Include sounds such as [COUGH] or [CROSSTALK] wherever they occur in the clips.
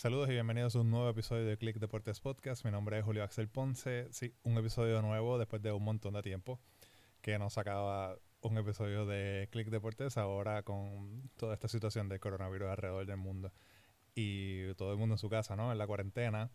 Saludos y bienvenidos a un nuevo episodio de Click Deportes Podcast. Mi nombre es Julio Axel Ponce. Sí, un episodio nuevo después de un montón de tiempo que nos sacaba un episodio de Click Deportes ahora con toda esta situación de coronavirus alrededor del mundo y todo el mundo en su casa, ¿no? En la cuarentena,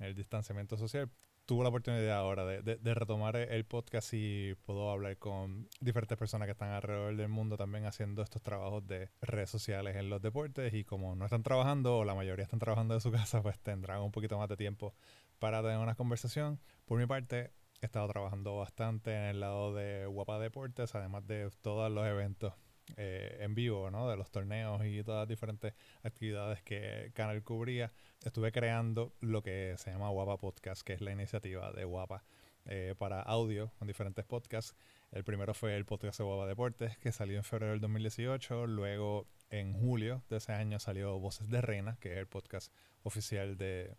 en el distanciamiento social tuvo la oportunidad ahora de, retomar el podcast y puedo hablar con diferentes personas que están alrededor del mundo también haciendo estos trabajos de redes sociales en los deportes y como no están trabajando o la mayoría están trabajando de su [LAUGHS] casa, pues tendrán un poquito más de tiempo para tener una conversación. Por mi parte, he estado trabajando bastante en el lado de Guapa Deportes, además de todos los eventos eh, en vivo, ¿no? De los torneos y todas las diferentes actividades que Canal cubría. Estuve creando lo que se llama Guapa Podcast, que es la iniciativa de Guapa eh, para audio con diferentes podcasts. El primero fue el podcast de Guapa Deportes, que salió en febrero del 2018. Luego, en julio de ese año, salió Voces de Reina, que es el podcast oficial de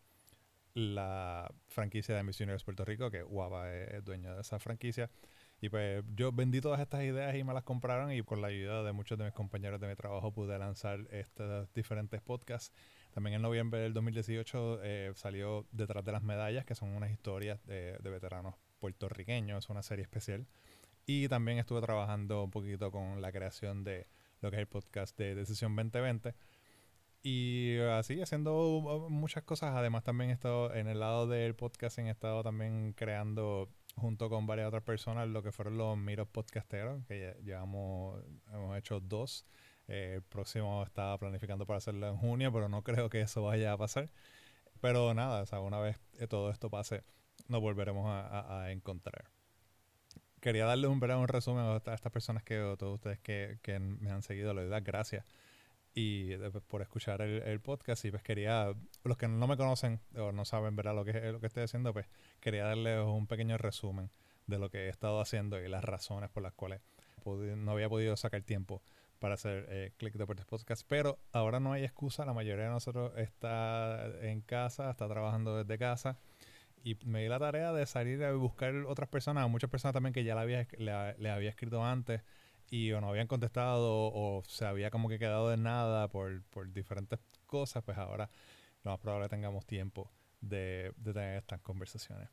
la franquicia de Misioneros Puerto Rico, que Guapa es dueño de esa franquicia. Y pues yo vendí todas estas ideas y me las compraron y con la ayuda de muchos de mis compañeros de mi trabajo pude lanzar estos diferentes podcasts. También en noviembre del 2018 eh, salió Detrás de las Medallas, que son unas historias de, veteranos puertorriqueños, es una serie especial. Y también estuve trabajando un poquito con la creación de lo que es el podcast de Decisión 2020. Y así, haciendo muchas cosas. Además, también he estado en el lado del podcast, he estado también creando junto con varias otras personas lo que fueron los Miros Podcasteros, que llevamos, hemos hecho dos. Eh, el próximo estaba planificando para hacerlo en junio, pero no creo que eso vaya a pasar. Pero nada, o sea, una vez todo esto pase, nos volveremos a, encontrar. Quería darle un, un resumen a estas personas que, a todos ustedes que, que me han seguido, les doy gracias y por escuchar el, podcast y pues quería, los que no me conocen o no saben ¿verdad? lo que lo que estoy haciendo, pues quería darles un pequeño resumen de lo que he estado haciendo y las razones por las cuales no había podido sacar tiempo para hacer eh, Click Deportes Podcast, pero ahora no hay excusa, la mayoría de nosotros está en casa, está trabajando desde casa y me di la tarea de salir a buscar otras personas, muchas personas también que ya le había, le había escrito antes y o no habían contestado o se había como que quedado de nada por, por diferentes cosas, pues ahora lo más probable tengamos tiempo de, de tener estas conversaciones.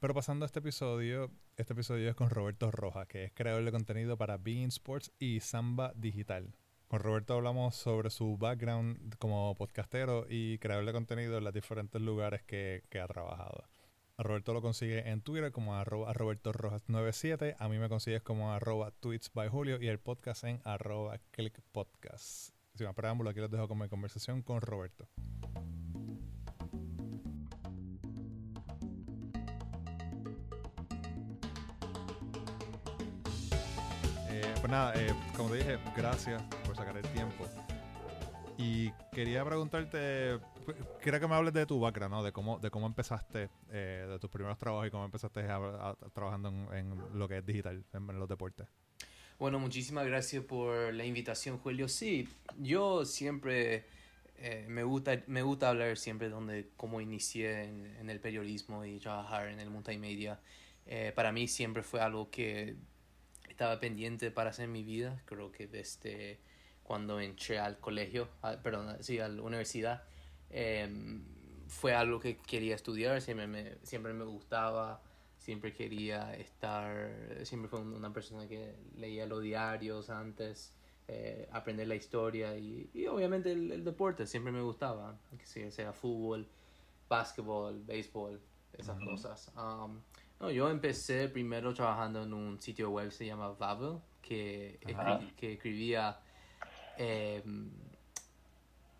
Pero pasando a este episodio, este episodio es con Roberto Rojas, que es creador de contenido para Being Sports y Samba Digital. Con Roberto hablamos sobre su background como podcastero y creador de contenido en los diferentes lugares que ha trabajado. A Roberto lo consigue en Twitter como arroba Roberto Rojas 97. A mí me consigues como arroba tweets by Julio y el podcast en arroba click podcast. Sin más preámbulo, aquí los dejo con mi conversación con Roberto. Eh, pues nada, eh, como te dije, gracias por sacar el tiempo. Y quería preguntarte, quiero que me hables de tu background, ¿no? De cómo, de cómo empezaste, eh, de tus primeros trabajos y cómo empezaste trabajando en, lo que es digital, en, los deportes. Bueno, muchísimas gracias por la invitación, Julio. Sí, yo siempre eh, me, gusta, me gusta hablar siempre de cómo inicié en, el periodismo y trabajar en el multimedia. Eh, para mí siempre fue algo que estaba pendiente para hacer en mi vida. Creo que desde cuando entré al colegio, perdón, sí, a la universidad, em, fue algo que quería estudiar, siempre me, siempre me gustaba, siempre quería estar, siempre fue una persona que leía los diarios antes, eh, aprender la historia y, y obviamente el, deporte siempre me gustaba, que sea, sea fútbol, básquetbol, béisbol, esas cosas. Um, no, yo empecé primero trabajando en un sitio web que se llama Vavel, que, que escribía Em,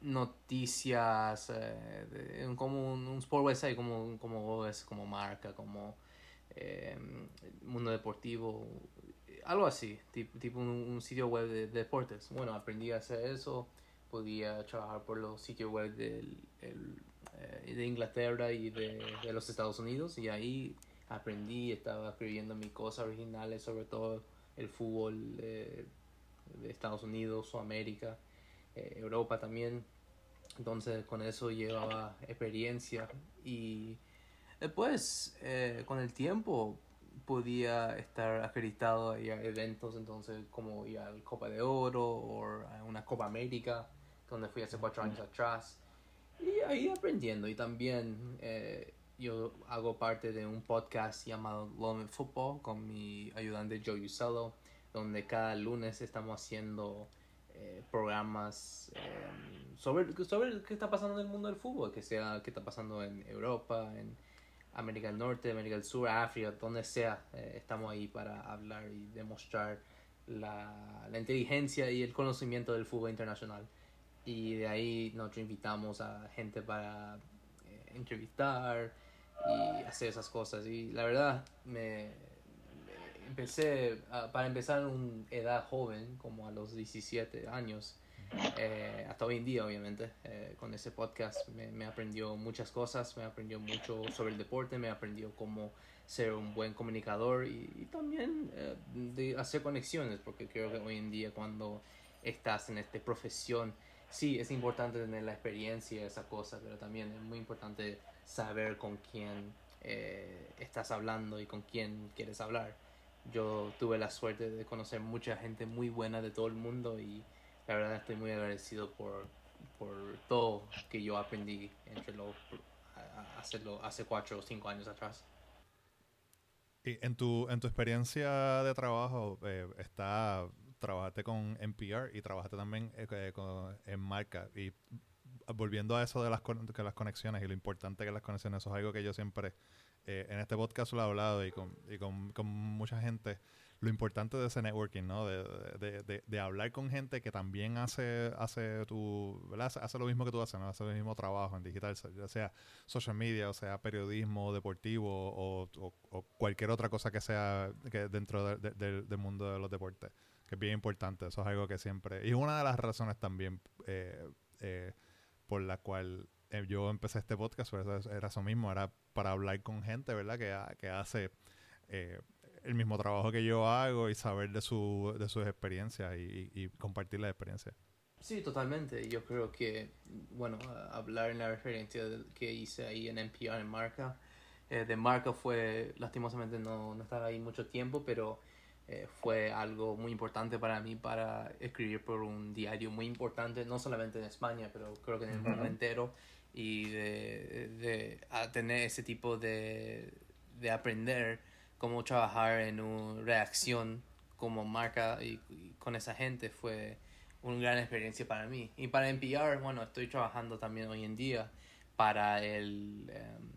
noticias, eh, como un, un, sport website, como, como es como marca, como em, mundo deportivo, algo así, tipo, un, sitio web de, deportes. Bueno, aprendí a hacer eso, podía trabajar por los sitios web del, eh, de Inglaterra y de, de, los Estados Unidos y ahí aprendí, estaba escribiendo mis cosas originales, sobre todo el fútbol. Eh, de Estados Unidos, o América, eh, Europa también. Entonces con eso llevaba experiencia y después eh, con el tiempo podía estar acreditado a eventos entonces como ir al Copa de Oro o a una Copa América donde fui hace cuatro años atrás Y ahí aprendiendo. Y también eh, yo hago parte de un podcast llamado Love Football con mi ayudante Joe Usello, donde cada lunes estamos haciendo eh, programas eh, sobre, sobre qué está pasando en el mundo del fútbol, que sea qué está pasando en Europa, en América del Norte, América del Sur, África, donde sea. estamos ahí para hablar y demostrar la, la inteligencia y el conocimiento del fútbol internacional y de ahí nosotros invitamos a gente para eh, entrevistar y hacer esas cosas y la verdad me, empecé para empezar en una edad joven como a los 17 años eh, hasta hoy en día obviamente eh, con ese podcast me, aprendió muchas cosas me aprendió mucho sobre el deporte me aprendió cómo ser un buen comunicador y, también de hacer conexiones porque creo que hoy en día cuando estás en esta profesión sí, es importante tener la experiencia, esa cosa, pero también es muy importante saber con quién eh, estás hablando y con quién quieres hablar. Yo tuve la suerte de conocer mucha gente muy buena de todo el mundo y la verdad estoy muy agradecido por, por todo que yo aprendí entre los hacerlo hace cuatro o cinco años atrás. Y en tu, en tu experiencia de trabajo, eh, está trabajaste con NPR y trabajaste también eh, en marca. Y volviendo a eso de las, que las conexiones y lo importante que las conexiones, eso es algo que yo siempre eh, en este podcast lo he hablado y, con, y con, con, mucha gente, lo importante de ese networking, ¿no? De, de, de, de, hablar con gente que también hace, hace tu, ¿verdad? Hace lo mismo que tú haces, ¿no? Hace el mismo trabajo en digital, ya sea social media, o sea periodismo deportivo o, o, cualquier otra cosa que sea que dentro del mundo de los deportes que es bien importante. Eso es algo que siempre... Y una de las razones también eh, eh, por la cual eh, yo empecé este podcast, pues, era eso mismo, era para hablar con gente, ¿verdad? Que, que hace el mismo trabajo que yo hago y saber de, su, de sus experiencias y, y, compartir la experiencia. Sí, totalmente. Yo creo que, bueno, hablar en la referencia que hice ahí en NPR en Marca, de Marca fue, lastimosamente no, no estaba ahí mucho tiempo, pero eh, fue algo muy importante para mí para escribir por un diario muy importante, no solamente en España, pero creo que en el mundo entero, y de, de tener ese tipo de, de, aprender cómo trabajar en una reacción como marca y, con esa gente fue una gran experiencia para mí. Y para NPR, bueno, estoy trabajando también hoy en día para el... Em,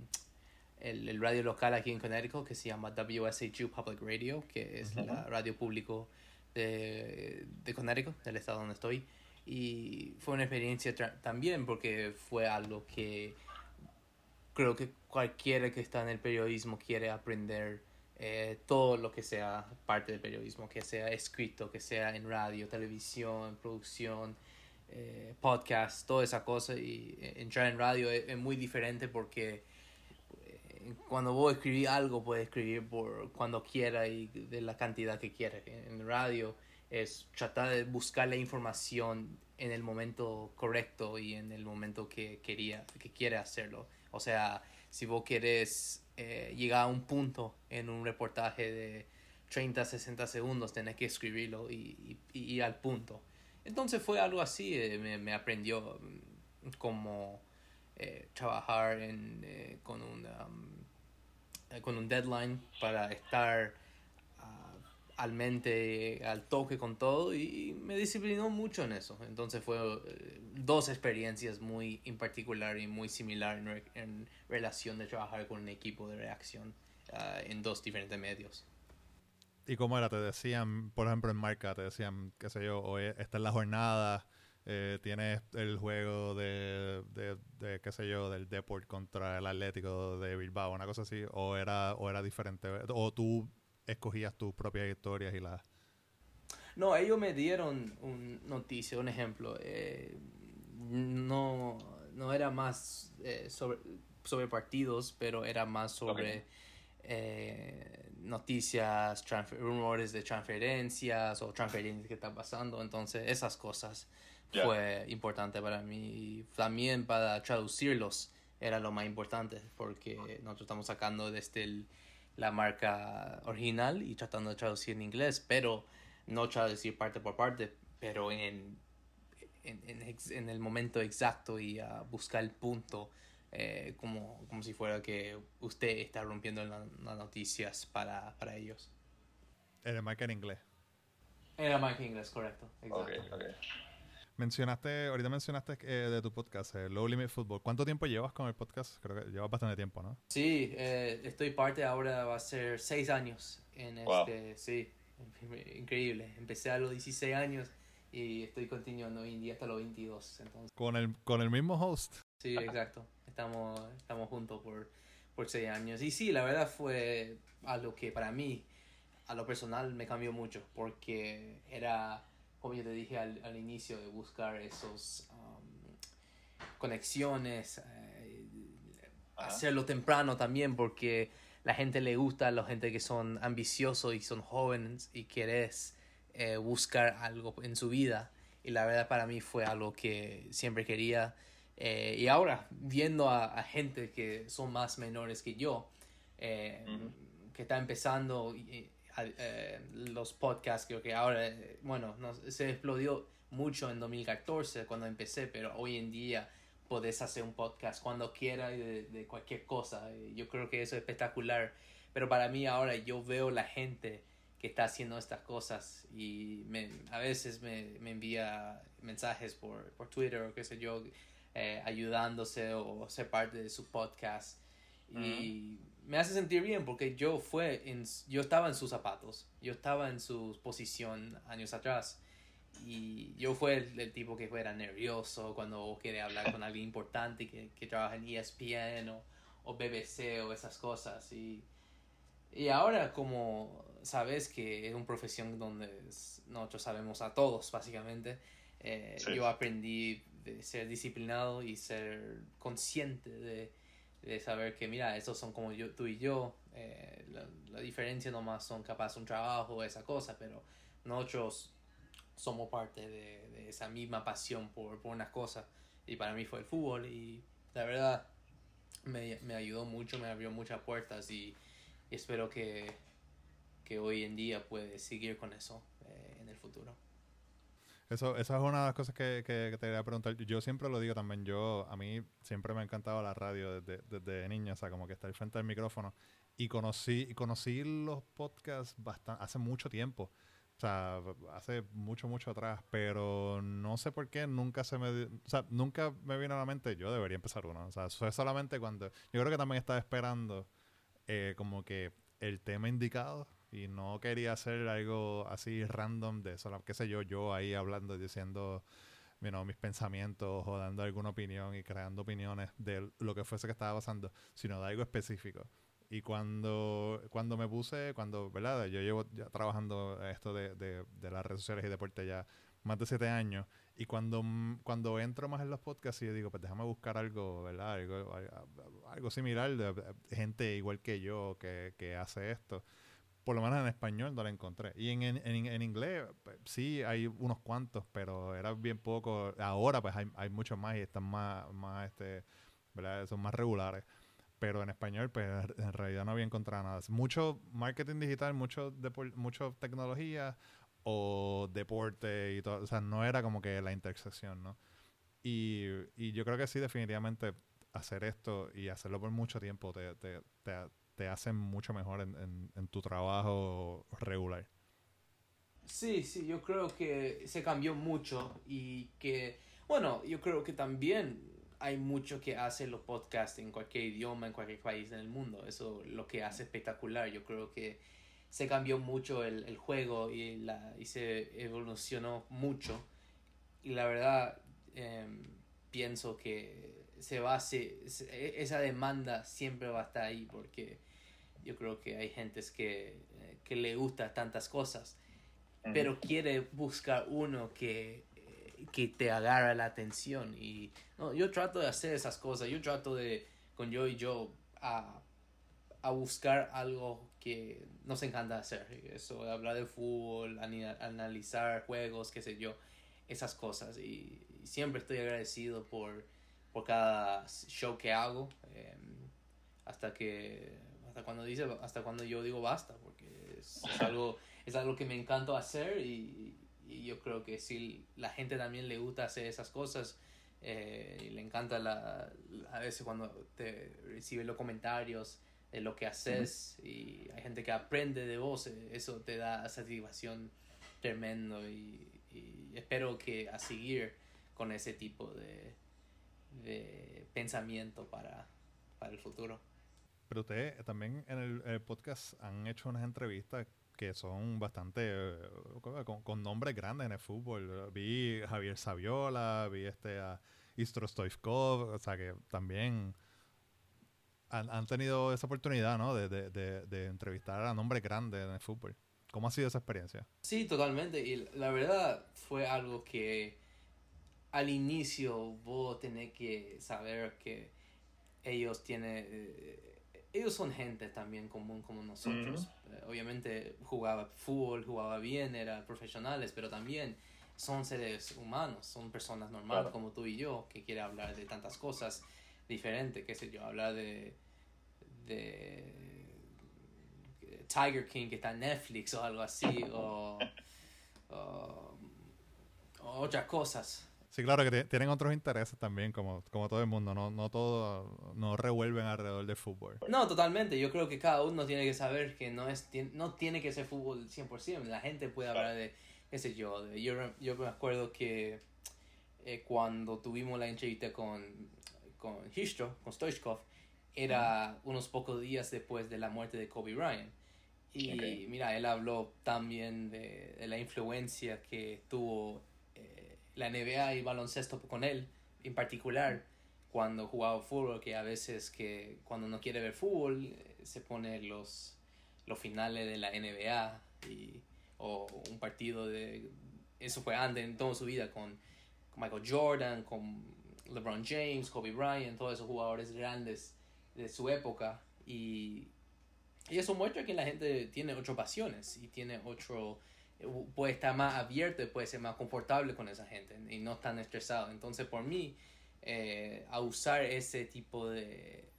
el, el, radio local aquí en Connecticut que se llama WSHU Public Radio, que es la radio público de, de Connecticut, del estado donde estoy. Y fue una experiencia también porque fue algo que creo que cualquiera que está en el periodismo quiere aprender eh, todo lo que sea parte del periodismo, que sea escrito, que sea en radio, televisión, producción, eh, podcast, toda esa cosa. Y eh, entrar en radio es, muy diferente porque cuando vos escribís algo, puedes escribir por cuando quiera y de la cantidad que quieras. En radio es tratar de buscar la información en el momento correcto y en el momento que quería que quiere hacerlo. O sea, si vos quieres eh, llegar a un punto en un reportaje de 30, 60 segundos, tenés que escribirlo y, ir al punto. Entonces fue algo así, eh, me, me, aprendió mm, como eh, trabajar en, eh, con, un, um, eh, con un deadline para estar al mente, al toque con todo y me disciplinó mucho en eso. Entonces fue dos experiencias muy en particular y muy similar en, en, relación de trabajar con un equipo de reacción uh, en dos diferentes medios. ¿Y cómo era? Te decían, por ejemplo, en marca, te decían, qué sé yo, hoy esta es la jornada, eh, tienes el juego de, de, de, qué sé yo, del Deport contra el Atlético de Bilbao, una cosa así, o era, o era diferente, o tú escogías tus propias historias y las... No, ellos me dieron un noticia, un ejemplo. Eh, no, no era más eh, sobre, sobre partidos, pero era más sobre eh, noticias, rumores de transferencias o transferencias que están pasando. Entonces, esas cosas fue importante para mí. También para traducirlos era lo más importante porque nosotros estamos sacando desde la marca original y tratando de traducir en inglés, pero no traducir parte por parte, pero en, en, en, el momento exacto y a buscar el punto, eh, como, como si fuera que usted está rompiendo las noticias para, para ellos. Era Mike en inglés. Era Mike en inglés, correcto. Exacto. Okay, Mencionaste, ahorita mencionaste eh, de tu podcast, eh, Low Limit Football. ¿Cuánto tiempo llevas con el podcast? Creo que llevas bastante tiempo, ¿no? Sí, eh, estoy parte ahora, va a ser seis años en este, sí, increíble. Empecé a los 16 años y estoy continuando hoy en día hasta los 22. Entonces. ¿Con el, con el mismo host? Sí, exacto. Estamos, estamos juntos por, por seis años. Y sí, la verdad fue algo que para mí, a lo personal, me cambió mucho porque era como yo te dije al, al inicio, de buscar esos um, conexiones, eh, hacerlo temprano también, porque la gente le gusta a la gente que son ambiciosos y son jóvenes y quieres eh, buscar algo en su vida. Y la verdad para mí fue algo que siempre quería. Eh, y ahora, viendo a, gente que son más menores que yo, que está empezando, eh, los podcasts, creo que ahora, eh, bueno, no, se explodió mucho en 2014 cuando empecé, pero hoy en día podés hacer un podcast cuando quieras de, de, cualquier cosa. Yo creo que eso es espectacular. Pero para mí ahora yo veo la gente que está haciendo estas cosas y a veces me, me envía mensajes por, por, Twitter o qué sé yo, eh, ayudándose o ser parte de su podcast. Y me hace sentir bien porque yo fue en, yo estaba en sus zapatos, yo estaba en su posición años atrás. Y yo fue el, tipo que era nervioso cuando quería hablar con alguien importante que, que trabaja en ESPN o, o, BBC o esas cosas. Y, y ahora como sabes que es una profesión donde nosotros sabemos a todos básicamente, eh, yo aprendí de ser disciplinado y ser consciente de de saber que, mira, esos son como yo, tú y yo, eh, la, diferencia nomás son capaz un trabajo, esa cosa, pero nosotros somos parte de, esa misma pasión por, por una cosa. Y para mí fue el fútbol y la verdad me, me ayudó mucho, me abrió muchas puertas y, espero que, que, hoy en día puede seguir con eso eh, en el futuro. Eso, esa es una de las cosas que, que, te quería preguntar. Yo siempre lo digo también. Yo, a mí siempre me ha encantado la radio desde, desde niño, o sea, como que estar frente al micrófono. Y conocí, conocí los podcasts bastante, hace mucho tiempo. O sea, hace mucho, mucho atrás. Pero no sé por qué nunca se me... O sea, nunca me vino a la mente, yo debería empezar uno. O sea, fue solamente cuando... Yo creo que también estaba esperando eh, como que el tema indicado y no quería hacer algo así random de solo, qué sé yo, yo ahí hablando, diciendo mis pensamientos o dando alguna opinión y creando opiniones de lo que fuese que estaba pasando, sino de algo específico. Y cuando, cuando me puse, cuando, ¿verdad? Yo llevo ya trabajando esto de, de, de las redes sociales y deporte ya más de siete años. Y cuando, cuando entro más en los podcasts y digo, pues déjame buscar algo, ¿verdad? Algo, algo, similar de, gente igual que yo que, que hace esto por lo menos en español no la encontré. Y en, en, en, inglés pues, sí hay unos cuantos, pero era bien poco. Ahora pues hay, hay muchos más y están más, más este, son más regulares. Pero en español pues en realidad no había encontrado nada. Mucho marketing digital, mucho, mucho tecnología o deporte y todo. O sea, no era como que la intersección, ¿no? Y, y yo creo que sí, definitivamente hacer esto y hacerlo por mucho tiempo te, te, te te hacen mucho mejor en, tu trabajo regular. Sí, sí, yo creo que se cambió mucho y que, bueno, yo creo que también hay mucho que hace los podcasts en cualquier idioma, en cualquier país en el mundo. Eso lo que hace espectacular. Yo creo que se cambió mucho el, el juego y, la, y se evolucionó mucho. Y la verdad, em, pienso que se va a, se, esa demanda siempre va a estar ahí porque yo creo que hay gente que, eh, que le gusta tantas cosas, pero quiere buscar uno que, eh, que te agarra la atención. Y no, yo trato de hacer esas cosas, yo trato de, con yo y yo, a, a buscar algo que nos encanta hacer. Eso, hablar de fútbol, analizar juegos, qué sé yo, esas cosas. Y, siempre estoy agradecido por, por cada show que hago. Em, hasta que hasta cuando dice hasta cuando yo digo basta porque es, algo es algo que me encanta hacer y, y yo creo que si la gente también le gusta hacer esas cosas, eh, y le encanta la, a veces cuando te recibe los comentarios de lo que haces y hay gente que aprende de vos, eh, eso te da satisfacción tremendo y, y espero que a seguir con ese tipo de, de pensamiento para, para el futuro. Pero ustedes también en el, podcast han hecho unas entrevistas que son bastante eh, con, nombres grandes en el fútbol. Vi Javier Saviola, vi este a Istro Stoichkov, o sea que también han, han tenido esa oportunidad, ¿no? De, de, de, entrevistar a nombres grandes en el fútbol. ¿Cómo ha sido esa experiencia? Sí, totalmente. Y la verdad fue algo que al inicio vos tenés que saber que ellos tienen... Eh, ellos son gente también común como nosotros. Eh, obviamente jugaba fútbol, jugaba bien, eran profesionales, pero también son seres humanos, son personas normales como tú y yo, que quieren hablar de tantas cosas diferentes, qué sé yo, hablar de, de Tiger King que está en Netflix o algo así, o, [LAUGHS] o otras cosas. Sí, claro, que tienen otros intereses también, como, como todo el mundo, no, no todo, no revuelven alrededor del fútbol. No, totalmente, yo creo que cada uno tiene que saber que no, es, no tiene que ser fútbol 100%, la gente puede hablar de, qué sé yo, de, yo, yo me acuerdo que eh, cuando tuvimos la entrevista con, con Histro, con Stoichkov, era unos pocos días después de la muerte de Kobe Bryant. Y mira, él habló también de, de la influencia que tuvo la NBA y baloncesto con él, en particular cuando jugaba fútbol, que a veces que cuando no quiere ver fútbol eh, se pone los, los finales de la NBA y, o un partido de... Eso fue antes en toda su vida con, Michael Jordan, con LeBron James, Kobe Bryant, todos esos jugadores grandes de su época. Y, y eso muestra que la gente tiene ocho pasiones y tiene otro puede estar más abierto y puede ser más confortable con esa gente y no tan estresado. Entonces, por mí, eh, a usar ese tipo de,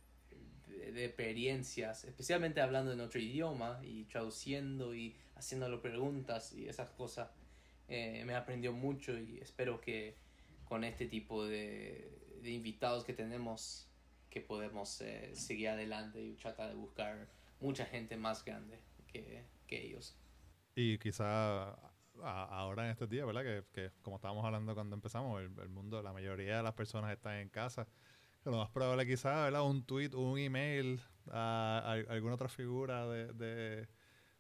de, experiencias, especialmente hablando en otro idioma y traduciendo y haciéndole preguntas y esas cosas, eh, me aprendió mucho y espero que con este tipo de, de invitados que tenemos, que podemos eh, seguir adelante y tratar de buscar mucha gente más grande que, que ellos. Y quizá ahora en estos días, ¿verdad? Que, que como estábamos hablando cuando empezamos, el, mundo, la mayoría de las personas están en casa. lo más probable quizá, ¿verdad? Un tweet, un email a, alguna otra figura de, de,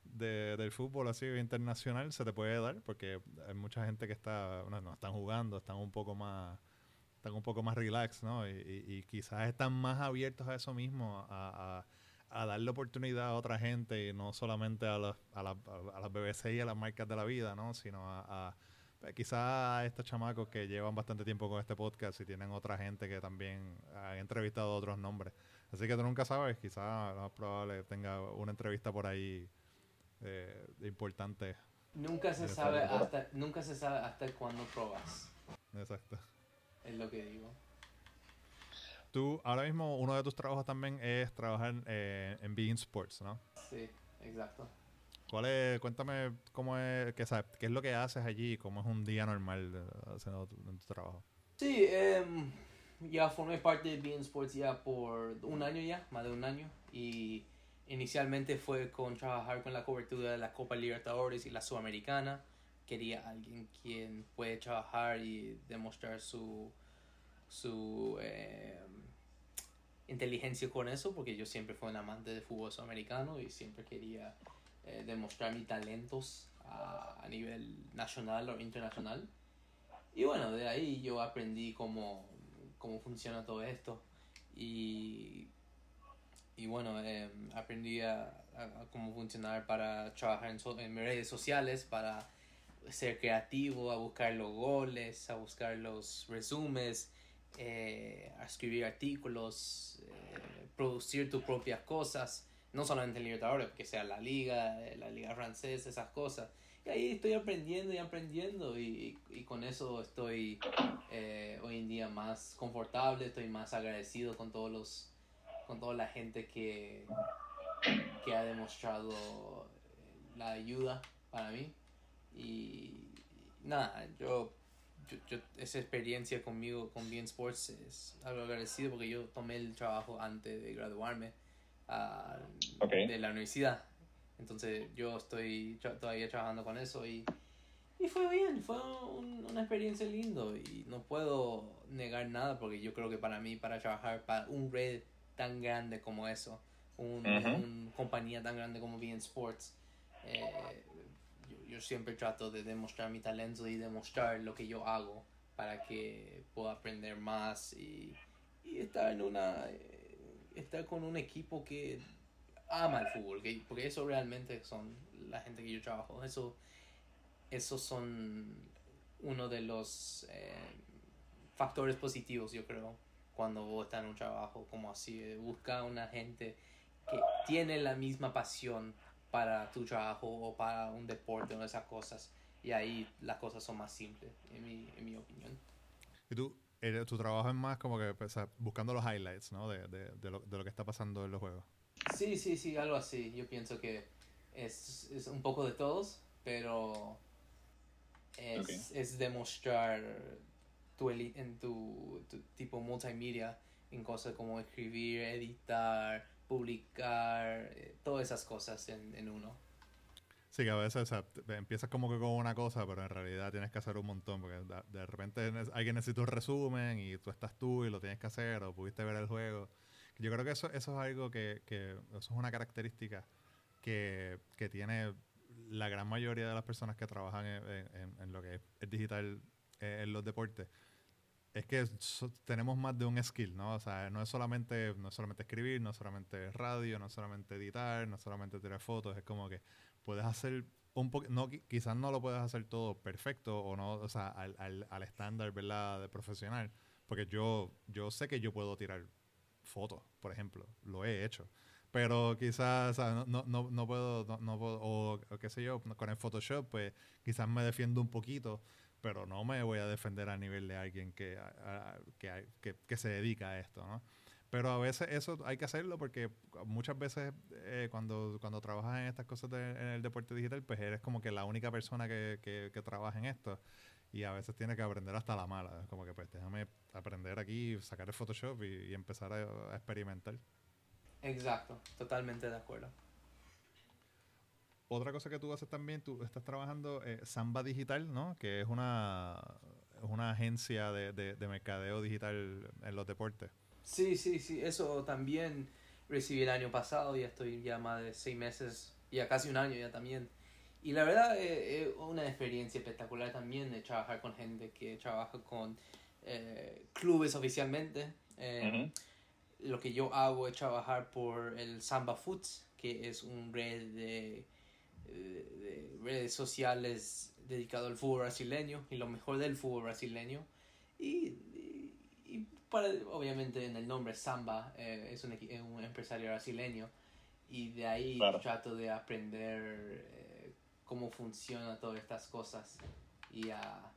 de, del fútbol así internacional se te puede dar porque hay mucha gente que está, no, no están jugando, están un poco más están un poco más relax, ¿no? Y, y, y quizás están más abiertos a eso mismo, a, a darle oportunidad a otra gente y no solamente a, a, a, las BBC y a las marcas de la vida, ¿no? Sino a, pues, quizás a estos chamacos que llevan bastante tiempo con este podcast y tienen otra gente que también ha entrevistado otros nombres. Así que tú nunca sabes, quizás lo más probable tenga una entrevista por ahí eh, importante. Nunca se sabe hasta nunca se sabe hasta cuándo probas. Exacto. Es lo que digo. Tú, ahora mismo, uno de tus trabajos también es trabajar eh, en Being Sports, ¿no? Sí, exacto. ¿Cuál es, cuéntame cómo es, qué, sabes, qué es lo que haces allí, cómo es un día normal haciendo tu, tu trabajo? Sí, eh, ya formé parte de Being Sports ya por un año ya, más de un año, y inicialmente fue con trabajar con la cobertura de la Copa Libertadores y la Sudamericana. Quería alguien quien puede trabajar y demostrar su su eh, inteligencia con eso, porque yo siempre fui un amante de fútbol sudamericano y siempre quería eh, demostrar mis talentos a, nivel nacional o internacional. Y bueno, de ahí yo aprendí cómo, cómo funciona todo esto. Y, y bueno, eh, aprendí a, cómo funcionar para trabajar en redes sociales, para ser creativo, a buscar los goles, a buscar los resúmenes eh, a escribir artículos, eh, producir tus propias cosas, no solamente en Libertadores, que sea la liga, eh, la liga francesa, esas cosas. Y ahí estoy aprendiendo y aprendiendo y, y, con eso estoy eh, hoy en día más confortable, estoy más agradecido con todos los con toda la gente que, que ha demostrado la ayuda para mí y, nada, yo, yo, esa experiencia conmigo con Bien Sports es algo agradecido porque yo tomé el trabajo antes de graduarme ah, de la universidad. Entonces yo estoy todavía trabajando con eso y, y fue bien, fue una experiencia lindo y no puedo negar nada porque yo creo que para mí, para trabajar para un red tan grande como eso, una compañía tan grande como Bien Sports, eh, yo, siempre trato de demostrar mi talento y demostrar lo que yo hago para que pueda aprender más y, y estar en una eh, estar con un equipo que ama el fútbol porque eso realmente son la gente que yo trabajo. Eso esos son uno de los eh, factores positivos yo creo cuando vos estás en un trabajo como así busca una gente que tiene la misma pasión para tu trabajo o para un deporte o esas cosas. Y ahí las cosas son más simples, en mi, en mi opinión. ¿Y tú, tu trabajo es más como que pues, buscando los highlights, ¿no? De, de, de, lo, de, lo, que está pasando en los juegos. Sí, sí, sí, algo así. Yo pienso que es, es un poco de todos, pero es, es demostrar tu, en tu, tu tipo multimedia en cosas como escribir, editar, publicar, eh, todas esas cosas en, en, uno. Sí, que a veces empiezas como que con una cosa, pero en realidad tienes que hacer un montón, porque de, repente alguien necesita un resumen y tú estás tú y lo tienes que hacer, o pudiste ver el juego. Yo creo que eso, eso es algo que, que eso es una característica que, que, tiene la gran mayoría de las personas que trabajan en, en, lo que es digital eh, en los deportes es que tenemos más de un skill, ¿no? O sea, no es solamente, no solamente escribir, no es solamente radio, no es solamente editar, no es solamente tirar fotos, es como que puedes hacer un poco, no, quizás no lo puedes hacer todo perfecto o no, o sea, al, al, al estándar, ¿verdad? De profesional, porque yo, yo sé que yo puedo tirar fotos, por ejemplo, lo he hecho. Pero quizás, o sea, no, no, no, puedo, no, no puedo, o qué sé yo, con el Photoshop, pues quizás me defiendo un poquito, pero no me voy a defender a nivel de alguien que, que, que, se dedica a esto, ¿no? Pero a veces eso hay que hacerlo porque muchas veces eh, cuando, cuando trabajas en estas cosas en el deporte digital, pues eres como que la única persona que, que, trabaja en esto y a veces tienes que aprender hasta la mala. Como que pues déjame aprender aquí, sacar el Photoshop y, empezar a experimentar. Exacto, totalmente de acuerdo. Otra cosa que tú haces también, tú estás trabajando eh, Samba Digital, ¿no? Que es una, una agencia de, de, mercadeo digital en los deportes. Sí, sí, sí. Eso también recibí el año pasado. Ya estoy ya más de seis meses, ya casi un año ya también. Y la verdad es una experiencia espectacular también de trabajar con gente que trabaja con eh, clubes oficialmente. Eh, lo que yo hago es trabajar por el Samba Foods, que es un red de de redes sociales dedicado al fútbol brasileño y lo mejor del fútbol brasileño. Y, y, para, obviamente en el nombre Samba eh, es, un, un, empresario brasileño y de ahí trato de aprender eh, cómo funcionan todas estas cosas y a,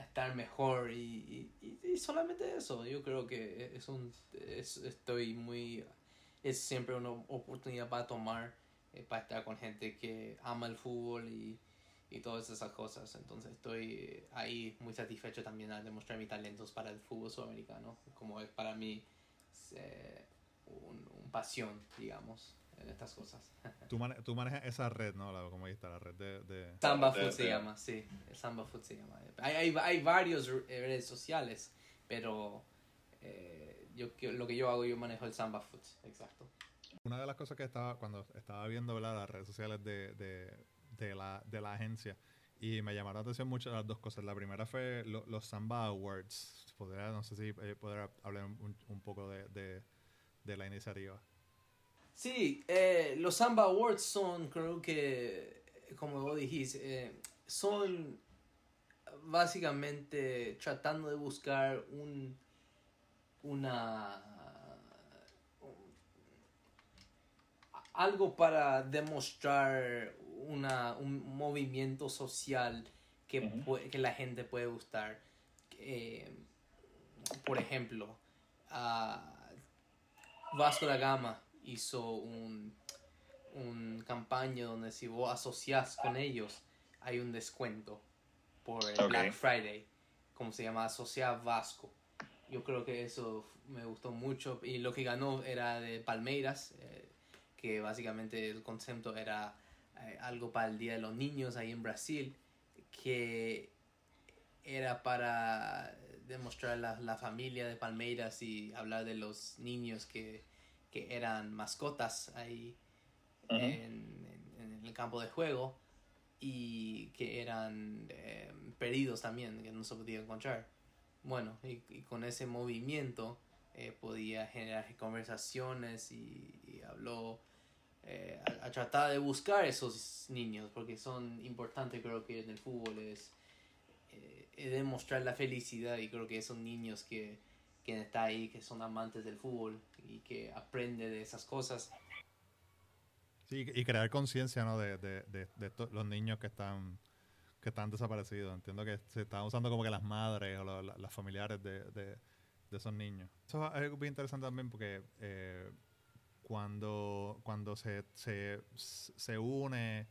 estar mejor y, y, solamente eso. Yo creo que es un, es, estoy muy, es siempre una oportunidad para tomar eh, para estar con gente que ama el fútbol y, y todas esas cosas. Entonces estoy ahí muy satisfecho también al demostrar mis talentos para el fútbol sudamericano, como es para mí eh, un, un, pasión, digamos, en estas cosas. Tú, tú manejas esa red, ¿no? La, como está la red de... de... Samba Food se llama, sí. El Samba Food se llama. Hay, hay, hay varios redes sociales, pero eh, yo, lo que yo hago, yo manejo el Samba Food, exacto. Una de las cosas que estaba, cuando estaba viendo las redes sociales de, de, la, de la agencia, y me llamaron la atención mucho las dos cosas. La primera fue los Samba Awards. Podría, no sé si eh, podrá hablar un, poco de, de, de, la iniciativa. Sí, eh, los Samba Awards son, creo que, como vos dijiste, eh, son básicamente tratando de buscar un, una algo para demostrar una, un movimiento social que, que la gente puede gustar. Eh, por ejemplo, Vasco da Gama hizo un, un campaña donde si vos asocias con ellos hay un descuento por el Black Friday, como se llama Sociedad Vasco. Yo creo que eso me gustó mucho. Y lo que ganó era de Palmeiras, eh, que básicamente el concepto era eh, algo para el Día de los Niños ahí en Brasil, que era para demostrar la, la familia de Palmeiras y hablar de los niños que, que eran mascotas ahí en, en, el campo de juego y que eran eh, perdidos también, que no se podía encontrar. Bueno, y, con ese movimiento eh, podía generar conversaciones y, habló eh, a, tratar de buscar esos niños, porque son importantes creo que en el fútbol es, demostrar la felicidad y creo que esos niños que, que están ahí, que son amantes del fútbol y que aprenden de esas cosas, Sí, y crear conciencia ¿no? de, de, de, los niños que están que están desaparecidos. Entiendo que se están usando como que las madres o las familiares de, de, esos niños. Eso es algo bien interesante también porque eh, cuando, cuando se, se, se une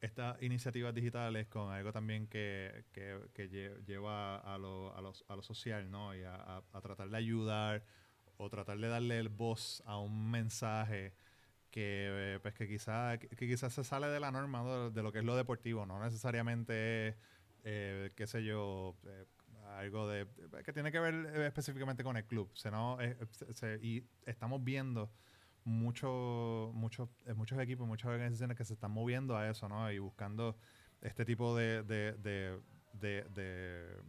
estas iniciativas digitales con algo también que, que, que lleva a lo, a, los, a lo social, ¿no? Y a, a, tratar de ayudar o tratar de darle el voz a un mensaje que eh, pues que quizás que quizás se sale de la norma de, lo que es lo deportivo, no necesariamente eh, qué sé yo, eh, algo de que tiene que ver específicamente con el club, sino, y estamos viendo muchos muchos muchos equipos, muchas organizaciones que se están moviendo a eso, ¿no? Y buscando este tipo de, de, de,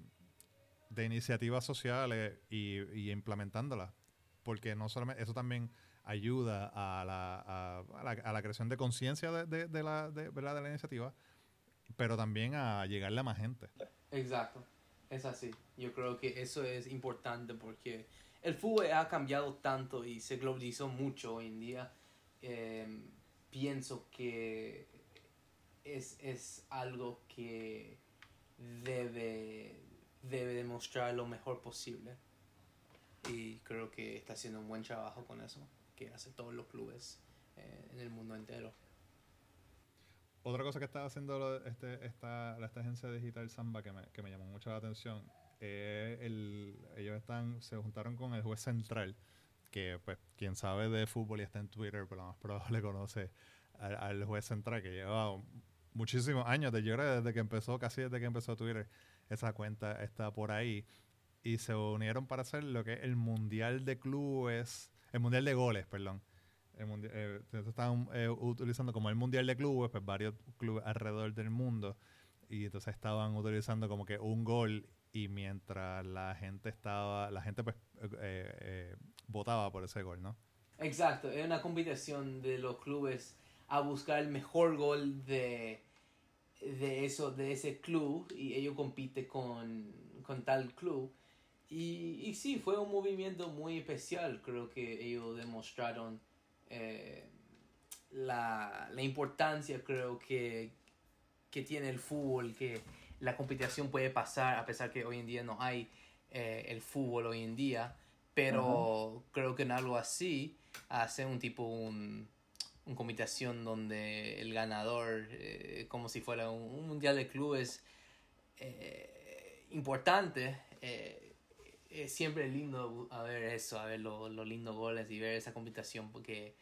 de, iniciativas sociales y, implementándolas. Porque no solamente, eso también ayuda a la, a, la, a la creación de conciencia de, la, de, de la iniciativa, pero también a llegarle a más gente. Exacto, es así. Yo creo que eso es importante porque el fútbol ha cambiado tanto y se globalizó mucho hoy en día. Em, pienso que es, es algo que debe, debe demostrar lo mejor posible. Y creo que está haciendo un buen trabajo con eso que hace todos los clubes eh, en el mundo entero. Otra cosa que está haciendo este, esta, agencia digital Samba que me, que me llamó mucho la atención, el, ellos están, se juntaron con el juez central, que pues quien sabe de fútbol y está en Twitter, pero lo más probable [LAUGHS] conoce al, juez central que lleva muchísimos años, de, yo desde que empezó, casi desde que empezó Twitter, esa cuenta está por ahí. Y se unieron para hacer lo que es el Mundial de Clubes el Mundial de Goles, perdón. Eh, estaban eh, utilizando como el Mundial de Clubes, pues varios clubes alrededor del mundo. Y entonces estaban utilizando como que un gol y mientras la gente estaba, la gente pues eh, votaba por ese gol, ¿no? Exacto, es una competición de los clubes a buscar el mejor gol de, de eso, de ese club y ellos compiten con, con tal club y sí, fue un movimiento muy especial. Creo que ellos demostraron eh, la, la, importancia, creo que, que tiene el fútbol, que la competición puede pasar, a pesar que hoy en día no hay eh, el fútbol hoy en día. Pero creo que en algo así, hacer un tipo, un, una competición donde el ganador, eh, como si fuera un, mundial de clubes importante, es siempre lindo a ver eso, a ver los lindos goles y ver esa competición que,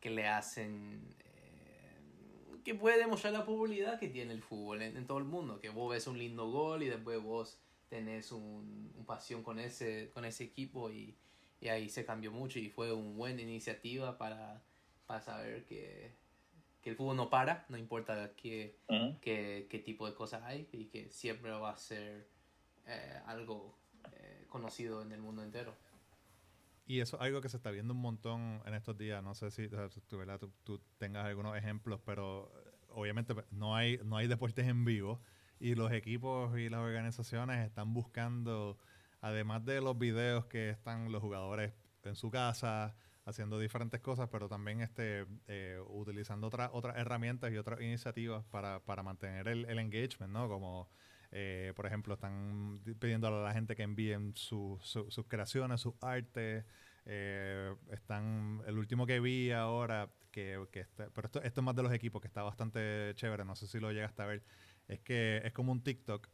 que le hacen, eh, que puede demostrar la popularidad que tiene el fútbol en, todo el mundo, que vos ves un lindo gol y después vos tenés un, un pasión con ese, con ese equipo y, y, ahí se cambió mucho y fue una buena iniciativa para, para saber que, que el fútbol no para, no importa qué, qué, qué, tipo de cosas hay y que siempre va a ser eh, algo conocido en el mundo entero. Y eso es algo que se está viendo un montón en estos días. No sé si tú, tengas algunos ejemplos, pero eh, obviamente pues, no hay, no hay deportes en vivo y los equipos y las organizaciones están buscando, además de los videos que están los jugadores en su casa haciendo diferentes cosas, pero también este, eh, utilizando otras otras herramientas y otras iniciativas para, para mantener el, el engagement, ¿no? Como eh, por ejemplo, están pidiendo a la gente que envíen sus creaciones, sus artes. Eh, están, el último que vi ahora, que, que pero esto, es más de los equipos, que está bastante chévere, no sé si lo llegaste a ver, es que es como un TikTok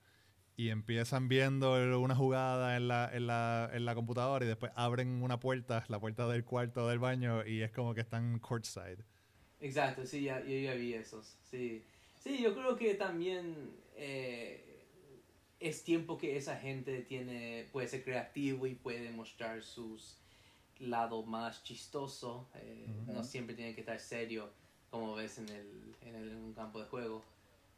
y empiezan viendo una jugada en la, en, la, en la computadora y después abren una puerta, la puerta del cuarto del baño y es como que están courtside. Exacto, sí, ya, yo ya vi esos. Sí, sí yo creo que también eh, es tiempo que esa gente tiene, puede ser creativo y puede mostrar sus lados más chistoso. Eh, no siempre tiene que estar serio como ves en, el, en, el, en un campo de juego.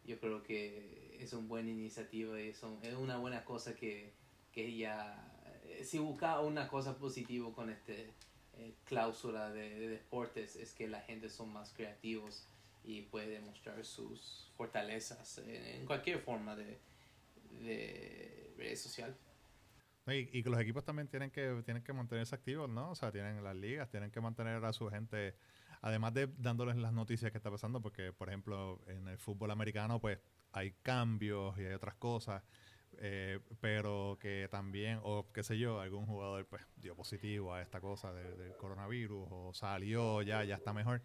Yo creo que es una buena iniciativa y es, es una buena cosa que, que ya, eh, si busca una cosa positiva con este eh, cláusula de, deportes es que la gente son más creativos y puede demostrar sus fortalezas en, cualquier forma de, de social. Y, y, que los equipos también tienen que, tienen que mantenerse activos, ¿no? O sea, tienen las ligas, tienen que mantener a su gente, además de dándoles las noticias que está pasando, porque, por ejemplo, en el fútbol americano, pues hay cambios y hay otras cosas, eh, pero que también, o qué sé yo, algún jugador pues dio positivo a esta cosa del coronavirus o salió, ya, ya está mejor.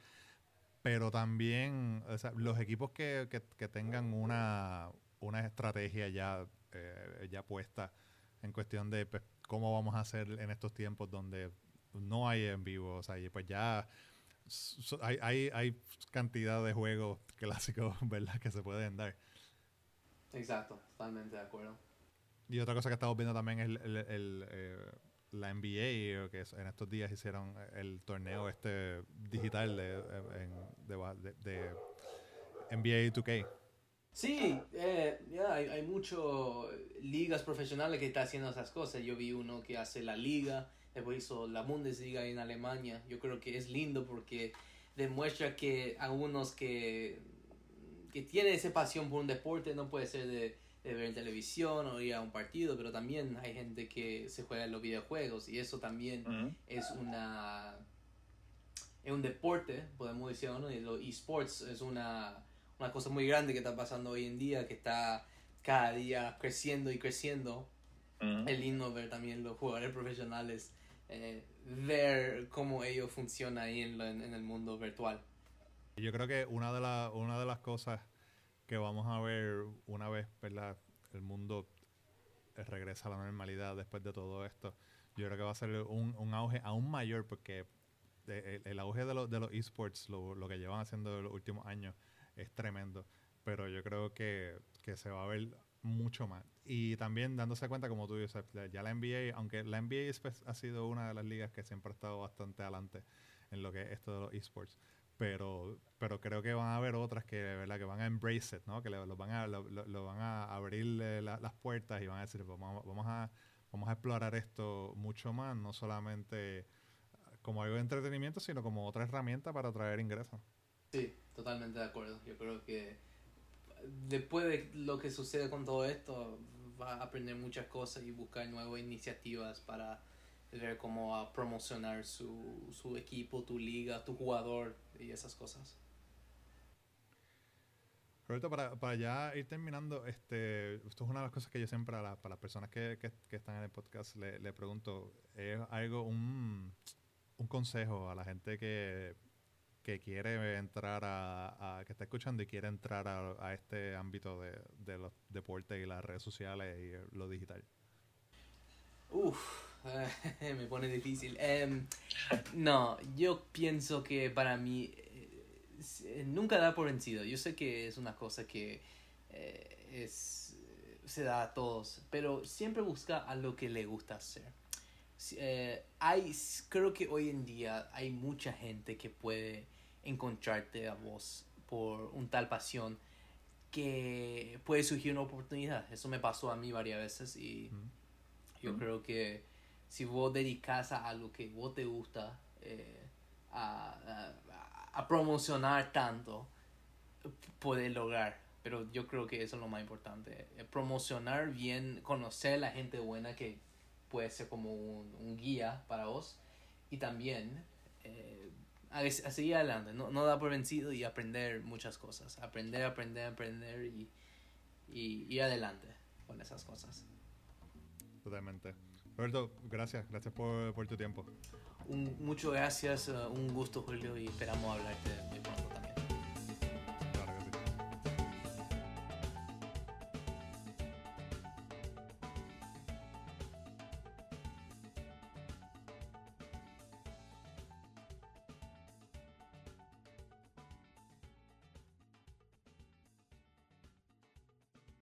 Pero también los equipos que, que, tengan una, una estrategia ya, eh, ya puesta en cuestión de pues, cómo vamos a hacer en estos tiempos donde no hay en vivo, o sea, y pues ya hay, hay, hay cantidad de juegos [LAUGHS] clásicos, ¿verdad?, que se pueden dar. Exacto, totalmente de acuerdo. Y otra cosa que estamos viendo también es el, eh, la NBA, que en estos días hicieron el torneo este digital de, de, NBA 2K. Sí, eh, hay, hay muchas ligas profesionales que están haciendo esas cosas. Yo vi uno que hace la liga, después hizo la Bundesliga en Alemania. Yo creo que es lindo porque demuestra que algunos que que tiene esa pasión por un deporte, no puede ser de, ver en televisión o ir a un partido, pero también hay gente que se juega en los videojuegos y eso también es una es un deporte, podemos decir, ¿no? Y los esports es una, una cosa muy grande que está pasando hoy en día, que está cada día creciendo y creciendo. Es lindo ver también los jugadores profesionales, eh, ver cómo ellos funcionan ahí en, en el mundo virtual. Yo creo que una de, la, una de las cosas que vamos a ver una vez ¿verdad? el mundo regresa a la normalidad después de todo esto, yo creo que va a ser un, un auge aún mayor porque el, auge de, de los esports, lo, lo, que llevan haciendo los últimos años, es tremendo. Pero yo creo que, que se va a ver mucho más. Y también dándose cuenta, como tú dices, ya la NBA, aunque la NBA ha sido una de las ligas que siempre ha estado bastante adelante en lo que es esto de los esports pero pero creo que van a haber otras que verdad que van a embrace it, ¿no? Que lo, van a lo, van a abrir las puertas y van a decir vamos, vamos a vamos a explorar esto mucho más, no solamente como algo de entretenimiento, sino como otra herramienta para traer ingresos. Sí, totalmente de acuerdo. Yo creo que después de lo que sucede con todo esto, va a aprender muchas cosas y buscar nuevas iniciativas para ver cómo promocionar su, su equipo, tu liga, tu jugador y esas cosas. Roberto, para, para ya ir terminando, este, esto es una de las cosas que yo siempre a para las personas que, que, que, están en el podcast le, le pregunto, es algo, un, un consejo a la gente que, que quiere entrar a, que está escuchando y quiere entrar a, este ámbito de, los deportes y las redes sociales y lo digital? Uf, [LAUGHS] me pone difícil. Em, no, yo pienso que para mí eh, nunca da por vencido. Yo sé que es una cosa que eh, es, se da a todos, pero siempre busca a lo que le gusta hacer. Eh, hay, creo que hoy en día hay mucha gente que puede encontrarte a vos por un tal pasión que puede surgir una oportunidad. Eso me pasó a mí varias veces y yo creo que si vos dedicas a algo que vos te gusta, eh, a, a, promocionar tanto, puedes lograr. Pero yo creo que eso es lo más importante. Eh, promocionar bien, conocer a la gente buena que puede ser como un, un guía para vos. Y también eh, a, seguir adelante, no, no da por vencido y aprender muchas cosas. Aprender, aprender, aprender y, y ir adelante con esas cosas. Totalmente. Roberto, gracias, gracias por, por tu tiempo. Un, muchas gracias, uh, un gusto Julio y esperamos hablarte de pronto también.